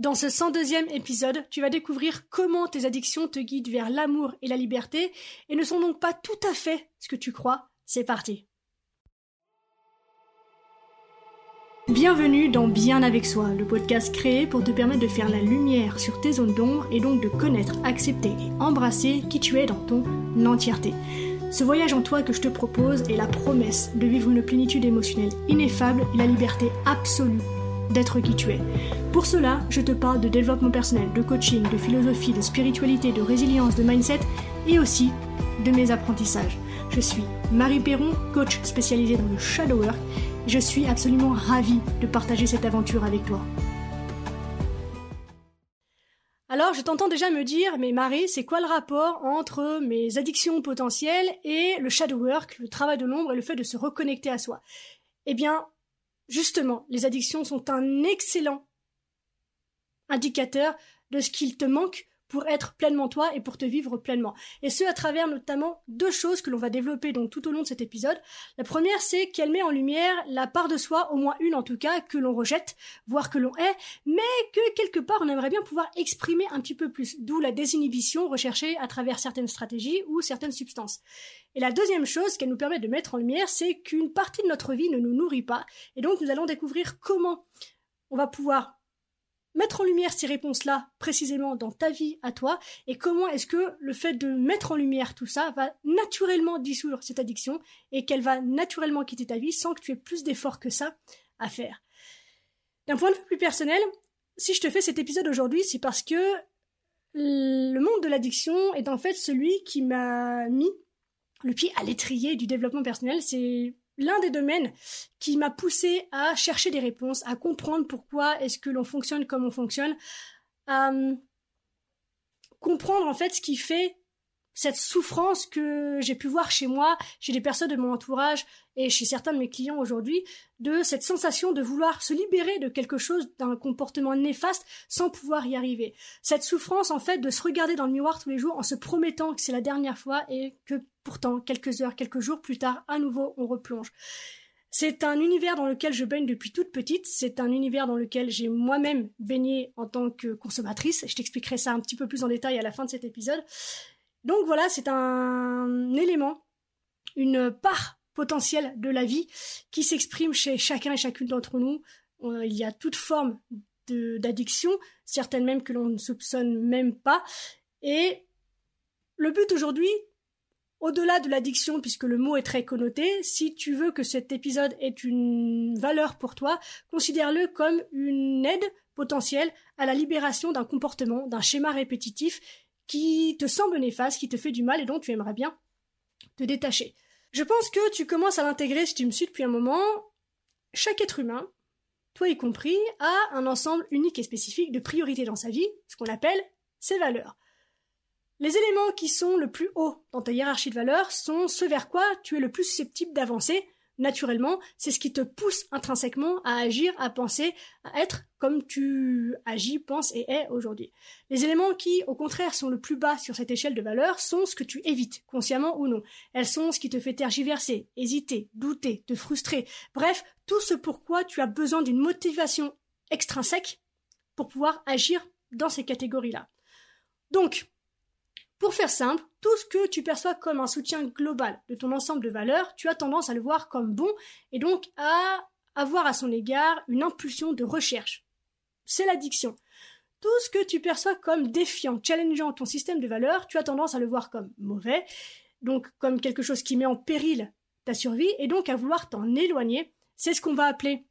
Dans ce 102e épisode, tu vas découvrir comment tes addictions te guident vers l'amour et la liberté et ne sont donc pas tout à fait ce que tu crois. C'est parti. Bienvenue dans Bien avec soi, le podcast créé pour te permettre de faire la lumière sur tes zones d'ombre et donc de connaître, accepter et embrasser qui tu es dans ton entièreté. Ce voyage en toi que je te propose est la promesse de vivre une plénitude émotionnelle ineffable et la liberté absolue d'être qui tu es. Pour cela, je te parle de développement personnel, de coaching, de philosophie, de spiritualité, de résilience, de mindset et aussi de mes apprentissages. Je suis Marie Perron, coach spécialisée dans le shadow work. Et je suis absolument ravie de partager cette aventure avec toi. Alors, je t'entends déjà me dire, mais Marie, c'est quoi le rapport entre mes addictions potentielles et le shadow work, le travail de l'ombre et le fait de se reconnecter à soi? Eh bien, Justement, les addictions sont un excellent indicateur de ce qu'il te manque pour être pleinement toi et pour te vivre pleinement. Et ce, à travers notamment deux choses que l'on va développer donc tout au long de cet épisode. La première, c'est qu'elle met en lumière la part de soi, au moins une en tout cas, que l'on rejette, voire que l'on est, mais que quelque part on aimerait bien pouvoir exprimer un petit peu plus, d'où la désinhibition recherchée à travers certaines stratégies ou certaines substances. Et la deuxième chose qu'elle nous permet de mettre en lumière, c'est qu'une partie de notre vie ne nous nourrit pas, et donc nous allons découvrir comment on va pouvoir mettre en lumière ces réponses-là précisément dans ta vie à toi et comment est-ce que le fait de mettre en lumière tout ça va naturellement dissoudre cette addiction et qu'elle va naturellement quitter ta vie sans que tu aies plus d'efforts que ça à faire. D'un point de vue plus personnel, si je te fais cet épisode aujourd'hui, c'est parce que le monde de l'addiction est en fait celui qui m'a mis le pied à l'étrier du développement personnel. C'est l'un des domaines qui m'a poussé à chercher des réponses, à comprendre pourquoi est-ce que l'on fonctionne comme on fonctionne, à hum, comprendre en fait ce qui fait cette souffrance que j'ai pu voir chez moi, chez des personnes de mon entourage et chez certains de mes clients aujourd'hui, de cette sensation de vouloir se libérer de quelque chose, d'un comportement néfaste sans pouvoir y arriver. Cette souffrance en fait de se regarder dans le miroir tous les jours en se promettant que c'est la dernière fois et que pourtant quelques heures, quelques jours plus tard, à nouveau on replonge. C'est un univers dans lequel je baigne depuis toute petite. C'est un univers dans lequel j'ai moi-même baigné en tant que consommatrice. Je t'expliquerai ça un petit peu plus en détail à la fin de cet épisode. Donc voilà, c'est un élément, une part potentielle de la vie qui s'exprime chez chacun et chacune d'entre nous. Euh, il y a toute forme d'addiction, certaines même que l'on ne soupçonne même pas. Et le but aujourd'hui, au-delà de l'addiction, puisque le mot est très connoté, si tu veux que cet épisode ait une valeur pour toi, considère-le comme une aide potentielle à la libération d'un comportement, d'un schéma répétitif qui te semble néfaste, qui te fait du mal et dont tu aimerais bien te détacher. Je pense que tu commences à l'intégrer si tu me suis depuis un moment. Chaque être humain, toi y compris, a un ensemble unique et spécifique de priorités dans sa vie, ce qu'on appelle ses valeurs. Les éléments qui sont le plus haut dans ta hiérarchie de valeurs sont ceux vers quoi tu es le plus susceptible d'avancer naturellement, c'est ce qui te pousse intrinsèquement à agir, à penser, à être comme tu agis, penses et es aujourd'hui. Les éléments qui, au contraire, sont le plus bas sur cette échelle de valeur sont ce que tu évites, consciemment ou non. Elles sont ce qui te fait tergiverser, hésiter, douter, te frustrer. Bref, tout ce pourquoi tu as besoin d'une motivation extrinsèque pour pouvoir agir dans ces catégories-là. Donc, pour faire simple, tout ce que tu perçois comme un soutien global de ton ensemble de valeurs, tu as tendance à le voir comme bon et donc à avoir à son égard une impulsion de recherche. C'est l'addiction. Tout ce que tu perçois comme défiant, challengeant ton système de valeurs, tu as tendance à le voir comme mauvais, donc comme quelque chose qui met en péril ta survie et donc à vouloir t'en éloigner. C'est ce qu'on va appeler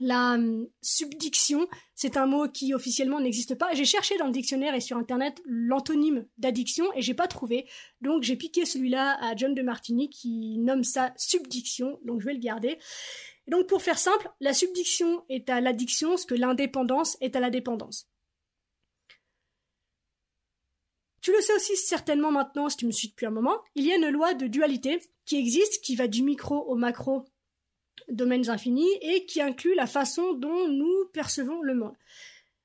la hum, subdiction, c'est un mot qui officiellement n'existe pas. J'ai cherché dans le dictionnaire et sur internet l'antonyme d'addiction et j'ai pas trouvé. Donc j'ai piqué celui-là à John de Martini qui nomme ça subdiction. Donc je vais le garder. donc pour faire simple, la subdiction est à l'addiction ce que l'indépendance est à la dépendance. Tu le sais aussi certainement maintenant si tu me suis depuis un moment, il y a une loi de dualité qui existe, qui va du micro au macro domaines infinis et qui inclut la façon dont nous percevons le monde.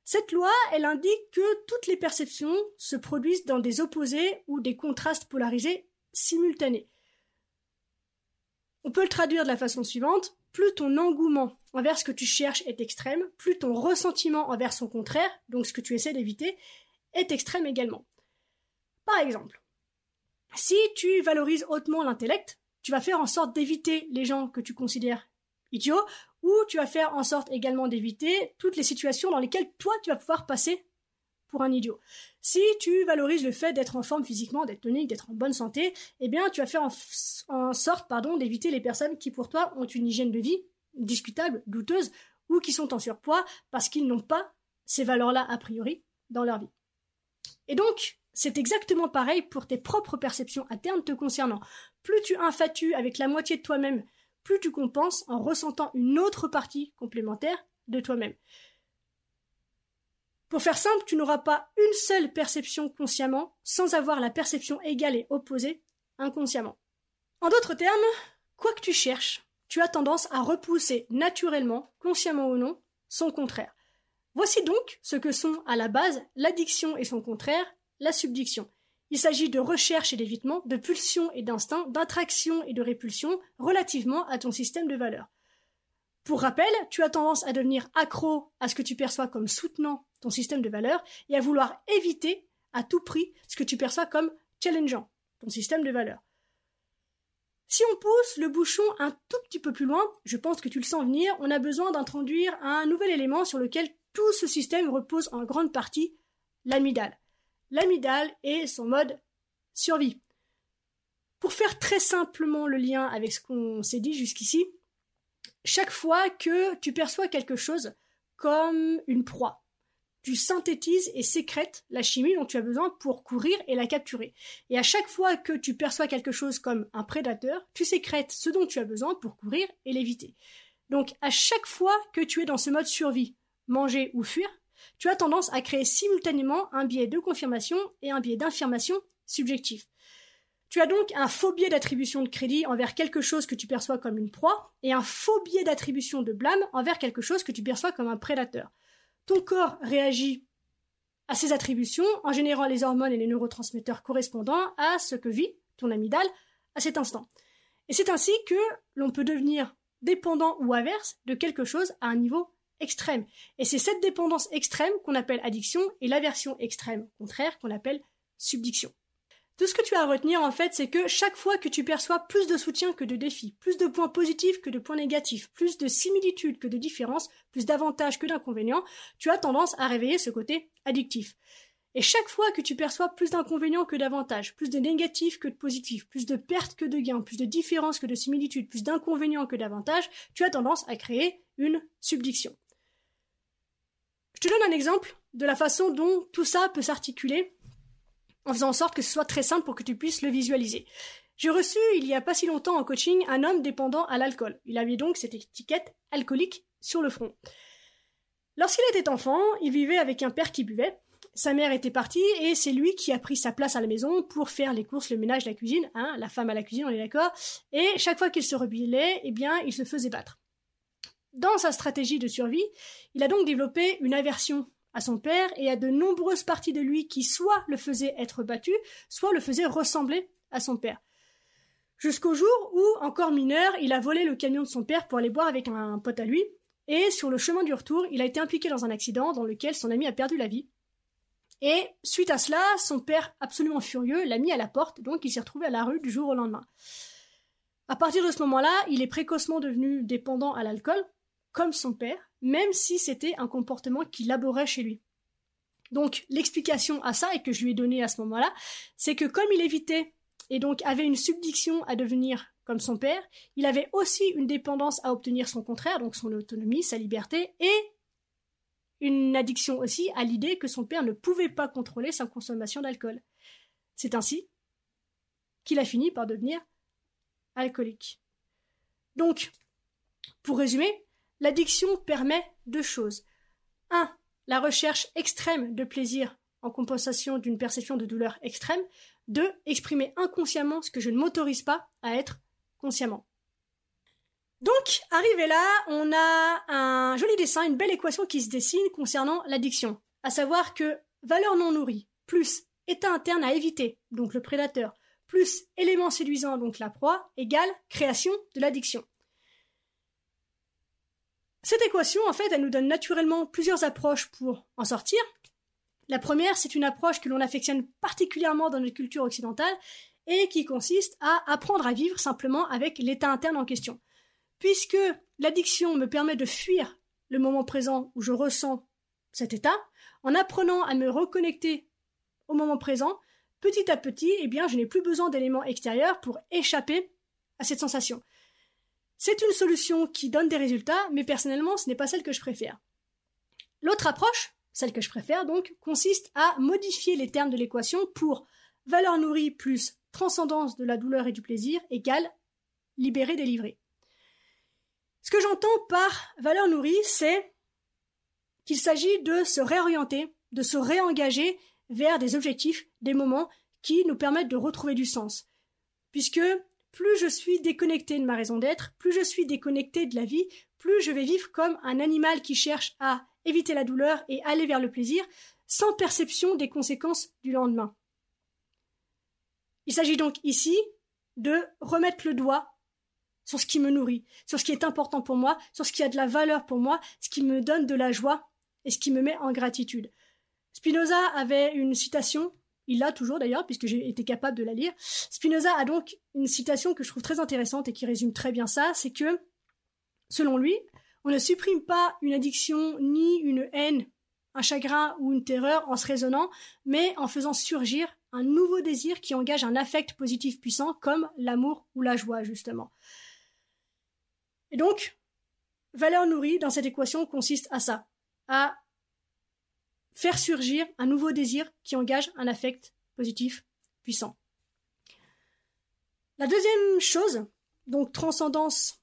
Cette loi, elle indique que toutes les perceptions se produisent dans des opposés ou des contrastes polarisés simultanés. On peut le traduire de la façon suivante. plus ton engouement envers ce que tu cherches est extrême, plus ton ressentiment envers son contraire, donc ce que tu essaies d'éviter, est extrême également. Par exemple, si tu valorises hautement l'intellect, tu vas faire en sorte d'éviter les gens que tu considères idiots, ou tu vas faire en sorte également d'éviter toutes les situations dans lesquelles toi tu vas pouvoir passer pour un idiot. Si tu valorises le fait d'être en forme physiquement, d'être tonique, d'être en bonne santé, eh bien tu vas faire en, sorte pardon, d'éviter les personnes qui pour toi ont une hygiène de vie discutable, douteuse, ou qui sont en surpoids parce qu'ils n'ont pas ces valeurs-là a priori dans leur vie. Et donc, c'est exactement pareil pour tes propres perceptions internes te concernant. Plus tu infatues avec la moitié de toi-même, plus tu compenses en ressentant une autre partie complémentaire de toi-même. Pour faire simple, tu n'auras pas une seule perception consciemment sans avoir la perception égale et opposée inconsciemment. En d'autres termes, quoi que tu cherches, tu as tendance à repousser naturellement, consciemment ou non, son contraire. Voici donc ce que sont à la base l'addiction et son contraire, la subdiction. Il s'agit de recherche et d'évitement, de pulsion et d'instinct, d'attraction et de répulsion relativement à ton système de valeurs. Pour rappel, tu as tendance à devenir accro à ce que tu perçois comme soutenant ton système de valeurs et à vouloir éviter à tout prix ce que tu perçois comme challengeant ton système de valeurs. Si on pousse le bouchon un tout petit peu plus loin, je pense que tu le sens venir, on a besoin d'introduire un nouvel élément sur lequel tout ce système repose en grande partie, l'amygdale. L'amygdale est son mode survie. Pour faire très simplement le lien avec ce qu'on s'est dit jusqu'ici, chaque fois que tu perçois quelque chose comme une proie, tu synthétises et sécrètes la chimie dont tu as besoin pour courir et la capturer. Et à chaque fois que tu perçois quelque chose comme un prédateur, tu sécrètes ce dont tu as besoin pour courir et l'éviter. Donc à chaque fois que tu es dans ce mode survie, manger ou fuir, tu as tendance à créer simultanément un biais de confirmation et un biais d'information subjectif. Tu as donc un faux biais d'attribution de crédit envers quelque chose que tu perçois comme une proie et un faux biais d'attribution de blâme envers quelque chose que tu perçois comme un prédateur. Ton corps réagit à ces attributions en générant les hormones et les neurotransmetteurs correspondant à ce que vit ton amygdale à cet instant. Et c'est ainsi que l'on peut devenir dépendant ou averse de quelque chose à un niveau extrême. Et c'est cette dépendance extrême qu'on appelle addiction et l'aversion extrême contraire qu'on appelle subdiction. Tout ce que tu as à retenir, en fait, c'est que chaque fois que tu perçois plus de soutien que de défis, plus de points positifs que de points négatifs, plus de similitudes que de différences, plus d'avantages que d'inconvénients, tu as tendance à réveiller ce côté addictif. Et chaque fois que tu perçois plus d'inconvénients que d'avantages, plus de négatifs que de positifs, plus de pertes que de gains, plus de différences que de similitudes, plus d'inconvénients que d'avantages, tu as tendance à créer une subdiction. Je te donne un exemple de la façon dont tout ça peut s'articuler en faisant en sorte que ce soit très simple pour que tu puisses le visualiser. J'ai reçu il y a pas si longtemps en coaching un homme dépendant à l'alcool. Il avait donc cette étiquette alcoolique sur le front. Lorsqu'il était enfant, il vivait avec un père qui buvait. Sa mère était partie et c'est lui qui a pris sa place à la maison pour faire les courses, le ménage, la cuisine, hein, la femme à la cuisine, on est d'accord. Et chaque fois qu'il se rebellait, eh bien, il se faisait battre. Dans sa stratégie de survie, il a donc développé une aversion à son père et à de nombreuses parties de lui qui soit le faisaient être battu, soit le faisaient ressembler à son père. Jusqu'au jour où, encore mineur, il a volé le camion de son père pour aller boire avec un pote à lui, et sur le chemin du retour, il a été impliqué dans un accident dans lequel son ami a perdu la vie. Et suite à cela, son père, absolument furieux, l'a mis à la porte, donc il s'est retrouvé à la rue du jour au lendemain. À partir de ce moment-là, il est précocement devenu dépendant à l'alcool, comme son père, même si c'était un comportement qu'il laborait chez lui. Donc l'explication à ça, et que je lui ai donnée à ce moment-là, c'est que comme il évitait et donc avait une subdiction à devenir comme son père, il avait aussi une dépendance à obtenir son contraire, donc son autonomie, sa liberté, et une addiction aussi à l'idée que son père ne pouvait pas contrôler sa consommation d'alcool. C'est ainsi qu'il a fini par devenir alcoolique. Donc, pour résumer, L'addiction permet deux choses. 1. La recherche extrême de plaisir en compensation d'une perception de douleur extrême. 2. Exprimer inconsciemment ce que je ne m'autorise pas à être consciemment. Donc, arrivé là, on a un joli dessin, une belle équation qui se dessine concernant l'addiction. À savoir que valeur non nourrie plus état interne à éviter, donc le prédateur, plus élément séduisant, donc la proie, égale création de l'addiction. Cette équation, en fait, elle nous donne naturellement plusieurs approches pour en sortir. La première, c'est une approche que l'on affectionne particulièrement dans notre culture occidentale et qui consiste à apprendre à vivre simplement avec l'état interne en question. Puisque l'addiction me permet de fuir le moment présent où je ressens cet état, en apprenant à me reconnecter au moment présent, petit à petit, eh bien, je n'ai plus besoin d'éléments extérieurs pour échapper à cette sensation. C'est une solution qui donne des résultats, mais personnellement, ce n'est pas celle que je préfère. L'autre approche, celle que je préfère donc, consiste à modifier les termes de l'équation pour valeur nourrie plus transcendance de la douleur et du plaisir égale libérer, délivrer. Ce que j'entends par valeur nourrie, c'est qu'il s'agit de se réorienter, de se réengager vers des objectifs, des moments qui nous permettent de retrouver du sens. Puisque plus je suis déconnecté de ma raison d'être, plus je suis déconnecté de la vie, plus je vais vivre comme un animal qui cherche à éviter la douleur et aller vers le plaisir, sans perception des conséquences du lendemain. Il s'agit donc ici de remettre le doigt sur ce qui me nourrit, sur ce qui est important pour moi, sur ce qui a de la valeur pour moi, ce qui me donne de la joie et ce qui me met en gratitude. Spinoza avait une citation il l'a toujours d'ailleurs, puisque j'ai été capable de la lire. Spinoza a donc une citation que je trouve très intéressante et qui résume très bien ça, c'est que, selon lui, on ne supprime pas une addiction ni une haine, un chagrin ou une terreur en se raisonnant, mais en faisant surgir un nouveau désir qui engage un affect positif puissant comme l'amour ou la joie, justement. Et donc, valeur nourrie dans cette équation consiste à ça, à faire surgir un nouveau désir qui engage un affect positif puissant. La deuxième chose, donc transcendance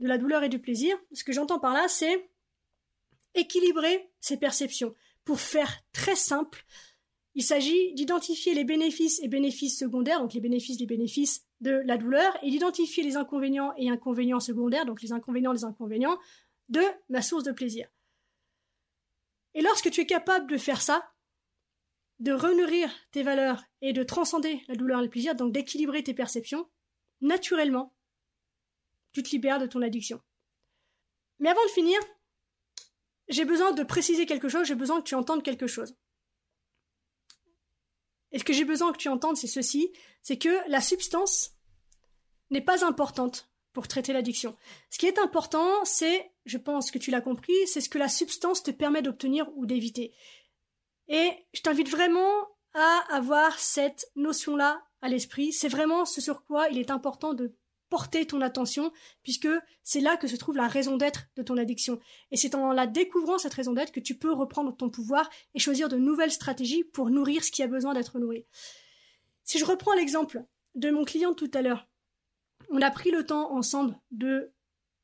de la douleur et du plaisir, ce que j'entends par là, c'est équilibrer ses perceptions. Pour faire très simple, il s'agit d'identifier les bénéfices et bénéfices secondaires, donc les bénéfices des bénéfices de la douleur, et d'identifier les inconvénients et inconvénients secondaires, donc les inconvénients les inconvénients, de ma source de plaisir. Et lorsque tu es capable de faire ça, de renourrir tes valeurs et de transcender la douleur et le plaisir, donc d'équilibrer tes perceptions, naturellement, tu te libères de ton addiction. Mais avant de finir, j'ai besoin de préciser quelque chose, j'ai besoin que tu entendes quelque chose. Et ce que j'ai besoin que tu entendes, c'est ceci, c'est que la substance n'est pas importante pour traiter l'addiction. Ce qui est important, c'est, je pense que tu l'as compris, c'est ce que la substance te permet d'obtenir ou d'éviter. Et je t'invite vraiment à avoir cette notion-là à l'esprit. C'est vraiment ce sur quoi il est important de porter ton attention, puisque c'est là que se trouve la raison d'être de ton addiction. Et c'est en la découvrant cette raison d'être que tu peux reprendre ton pouvoir et choisir de nouvelles stratégies pour nourrir ce qui a besoin d'être nourri. Si je reprends l'exemple de mon client tout à l'heure, on a pris le temps ensemble de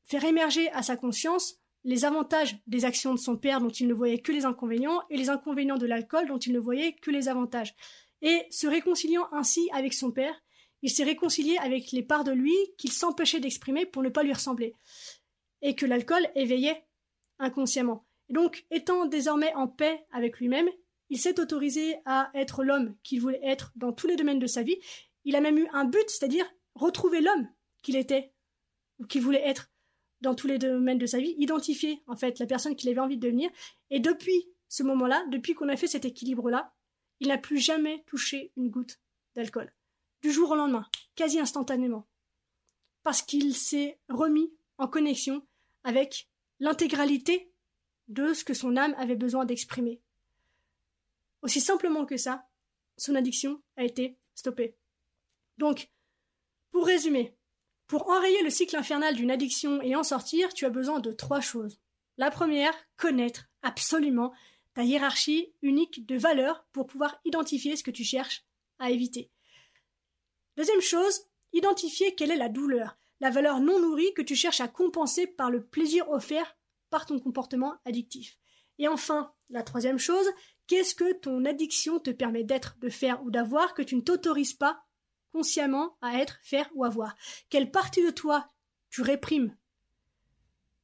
faire émerger à sa conscience les avantages des actions de son père dont il ne voyait que les inconvénients et les inconvénients de l'alcool dont il ne voyait que les avantages. Et se réconciliant ainsi avec son père, il s'est réconcilié avec les parts de lui qu'il s'empêchait d'exprimer pour ne pas lui ressembler. Et que l'alcool éveillait inconsciemment. Et donc, étant désormais en paix avec lui-même, il s'est autorisé à être l'homme qu'il voulait être dans tous les domaines de sa vie. Il a même eu un but, c'est-à-dire retrouver l'homme qu'il était ou qu'il voulait être dans tous les domaines de sa vie, identifier en fait la personne qu'il avait envie de devenir. Et depuis ce moment-là, depuis qu'on a fait cet équilibre-là, il n'a plus jamais touché une goutte d'alcool. Du jour au lendemain, quasi instantanément. Parce qu'il s'est remis en connexion avec l'intégralité de ce que son âme avait besoin d'exprimer. Aussi simplement que ça, son addiction a été stoppée. Donc, pour résumer, pour enrayer le cycle infernal d'une addiction et en sortir, tu as besoin de trois choses. La première, connaître absolument ta hiérarchie unique de valeurs pour pouvoir identifier ce que tu cherches à éviter. Deuxième chose, identifier quelle est la douleur, la valeur non nourrie que tu cherches à compenser par le plaisir offert par ton comportement addictif. Et enfin, la troisième chose, qu'est-ce que ton addiction te permet d'être, de faire ou d'avoir que tu ne t'autorises pas consciemment à être, faire ou avoir Quelle partie de toi tu réprimes?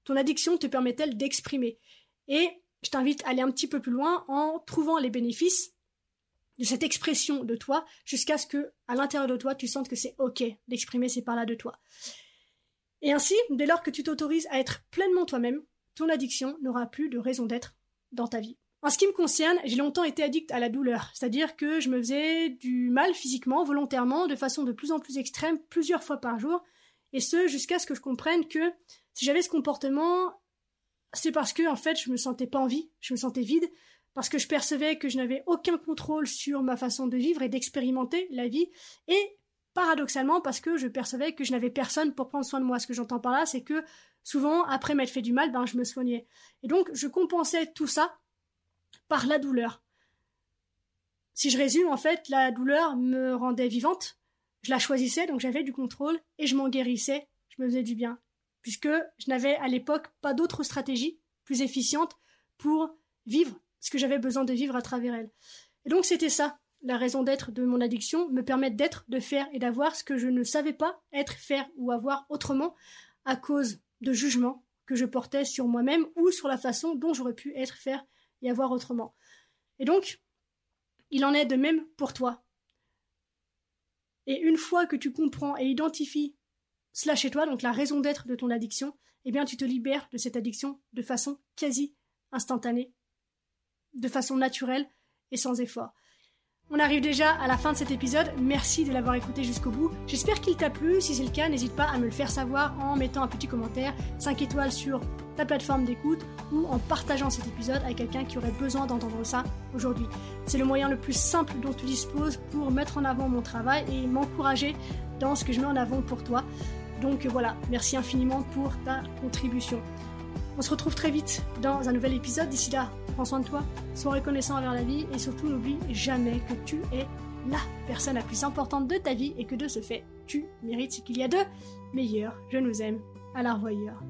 Ton addiction te permet-elle d'exprimer? Et je t'invite à aller un petit peu plus loin en trouvant les bénéfices de cette expression de toi jusqu'à ce que, à l'intérieur de toi, tu sentes que c'est ok d'exprimer ces parts-là de toi. Et ainsi, dès lors que tu t'autorises à être pleinement toi-même, ton addiction n'aura plus de raison d'être dans ta vie. En ce qui me concerne, j'ai longtemps été addict à la douleur, c'est-à-dire que je me faisais du mal physiquement, volontairement, de façon de plus en plus extrême, plusieurs fois par jour, et ce jusqu'à ce que je comprenne que si j'avais ce comportement, c'est parce que en fait je me sentais pas en vie, je me sentais vide, parce que je percevais que je n'avais aucun contrôle sur ma façon de vivre et d'expérimenter la vie, et paradoxalement parce que je percevais que je n'avais personne pour prendre soin de moi. Ce que j'entends par là, c'est que souvent, après m'être fait du mal, ben, je me soignais. Et donc, je compensais tout ça par la douleur. Si je résume, en fait, la douleur me rendait vivante, je la choisissais, donc j'avais du contrôle, et je m'en guérissais, je me faisais du bien. Puisque je n'avais à l'époque pas d'autre stratégie plus efficiente pour vivre ce que j'avais besoin de vivre à travers elle. Et donc c'était ça, la raison d'être de mon addiction, me permettre d'être, de faire et d'avoir ce que je ne savais pas être, faire ou avoir autrement à cause de jugements que je portais sur moi-même ou sur la façon dont j'aurais pu être, faire et avoir autrement. Et donc, il en est de même pour toi. Et une fois que tu comprends et identifies cela chez toi, donc la raison d'être de ton addiction, eh bien tu te libères de cette addiction de façon quasi instantanée, de façon naturelle et sans effort. On arrive déjà à la fin de cet épisode. Merci de l'avoir écouté jusqu'au bout. J'espère qu'il t'a plu. Si c'est le cas, n'hésite pas à me le faire savoir en mettant un petit commentaire, 5 étoiles sur ta plateforme d'écoute ou en partageant cet épisode avec quelqu'un qui aurait besoin d'entendre ça aujourd'hui. C'est le moyen le plus simple dont tu disposes pour mettre en avant mon travail et m'encourager dans ce que je mets en avant pour toi. Donc voilà, merci infiniment pour ta contribution. On se retrouve très vite dans un nouvel épisode. D'ici là, prends soin de toi, sois reconnaissant envers la vie et surtout n'oublie jamais que tu es la personne la plus importante de ta vie et que de ce fait, tu mérites ce qu'il y a de meilleur. Je nous aime. À la revoyure.